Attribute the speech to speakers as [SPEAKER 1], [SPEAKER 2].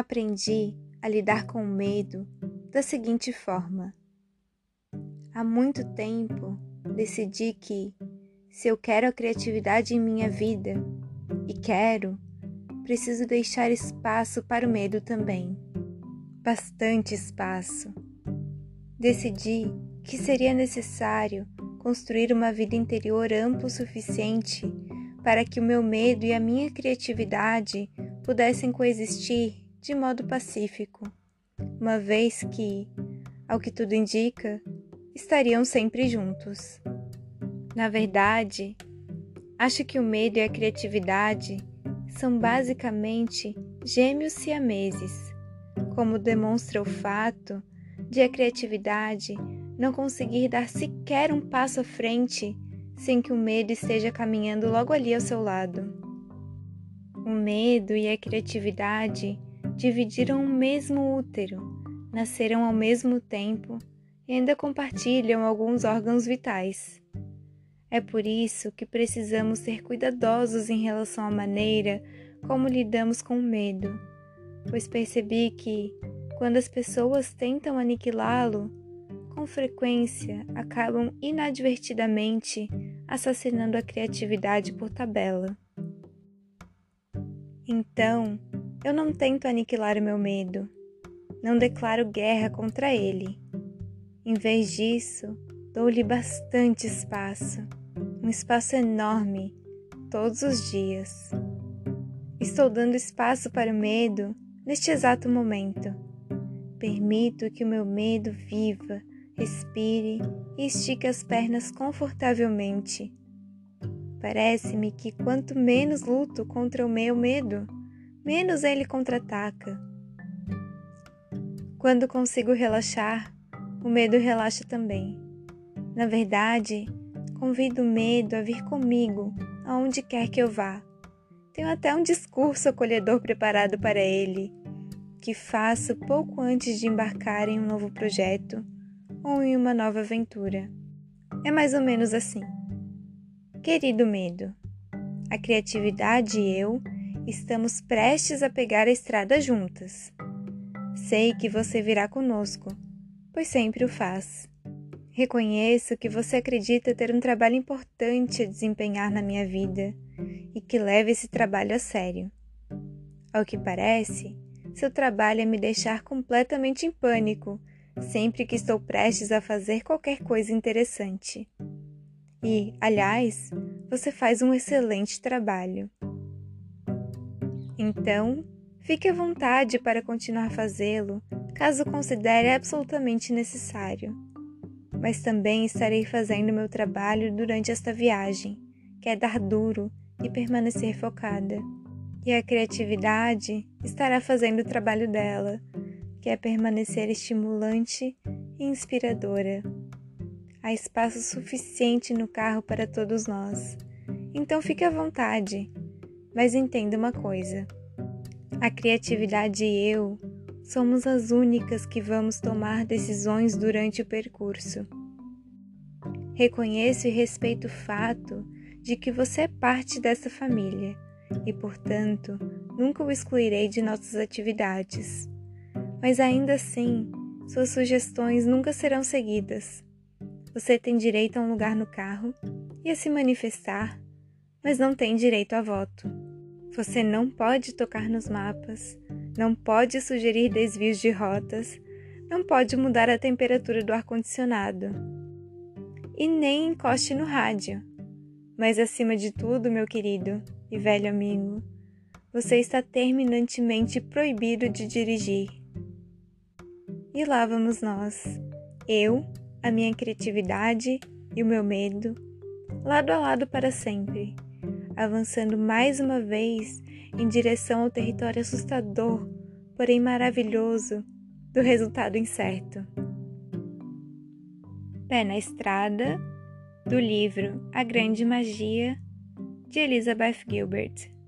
[SPEAKER 1] Aprendi a lidar com o medo da seguinte forma: há muito tempo decidi que, se eu quero a criatividade em minha vida, e quero, preciso deixar espaço para o medo também. Bastante espaço. Decidi que seria necessário construir uma vida interior ampla o suficiente para que o meu medo e a minha criatividade pudessem coexistir de modo pacífico, uma vez que, ao que tudo indica, estariam sempre juntos. Na verdade, acho que o medo e a criatividade são basicamente gêmeos siameses, como demonstra o fato de a criatividade não conseguir dar sequer um passo à frente sem que o medo esteja caminhando logo ali ao seu lado. O medo e a criatividade dividiram o mesmo útero, nasceram ao mesmo tempo e ainda compartilham alguns órgãos vitais. É por isso que precisamos ser cuidadosos em relação à maneira como lidamos com o medo, pois percebi que, quando as pessoas tentam aniquilá-lo, com frequência acabam inadvertidamente assassinando a criatividade por tabela. Então, eu não tento aniquilar o meu medo, não declaro guerra contra ele. Em vez disso, dou-lhe bastante espaço, um espaço enorme, todos os dias. Estou dando espaço para o medo neste exato momento. Permito que o meu medo viva, respire e estique as pernas confortavelmente. Parece-me que quanto menos luto contra o meu medo, menos ele contra-ataca. Quando consigo relaxar, o medo relaxa também. Na verdade, convido o medo a vir comigo aonde quer que eu vá. Tenho até um discurso acolhedor preparado para ele, que faço pouco antes de embarcar em um novo projeto ou em uma nova aventura. É mais ou menos assim. Querido medo, a criatividade e eu Estamos prestes a pegar a estrada juntas. Sei que você virá conosco, pois sempre o faz. Reconheço que você acredita ter um trabalho importante a desempenhar na minha vida e que leva esse trabalho a sério. Ao que parece, seu trabalho é me deixar completamente em pânico sempre que estou prestes a fazer qualquer coisa interessante. E, aliás, você faz um excelente trabalho. Então, fique à vontade para continuar fazê-lo, caso considere absolutamente necessário. Mas também estarei fazendo meu trabalho durante esta viagem, que é dar duro e permanecer focada. E a criatividade estará fazendo o trabalho dela, que é permanecer estimulante e inspiradora. Há espaço suficiente no carro para todos nós. Então fique à vontade mas entenda uma coisa: a criatividade e eu somos as únicas que vamos tomar decisões durante o percurso. Reconheço e respeito o fato de que você é parte dessa família e, portanto, nunca o excluirei de nossas atividades. Mas ainda assim, suas sugestões nunca serão seguidas. Você tem direito a um lugar no carro e a se manifestar mas não tem direito a voto. Você não pode tocar nos mapas, não pode sugerir desvios de rotas, não pode mudar a temperatura do ar-condicionado. E nem encoste no rádio. Mas acima de tudo, meu querido e velho amigo, você está terminantemente proibido de dirigir. E lá vamos nós, eu, a minha criatividade e o meu medo, lado a lado para sempre avançando mais uma vez em direção ao território assustador, porém maravilhoso, do resultado incerto. Pé na Estrada, do livro A Grande Magia, de Elizabeth Gilbert.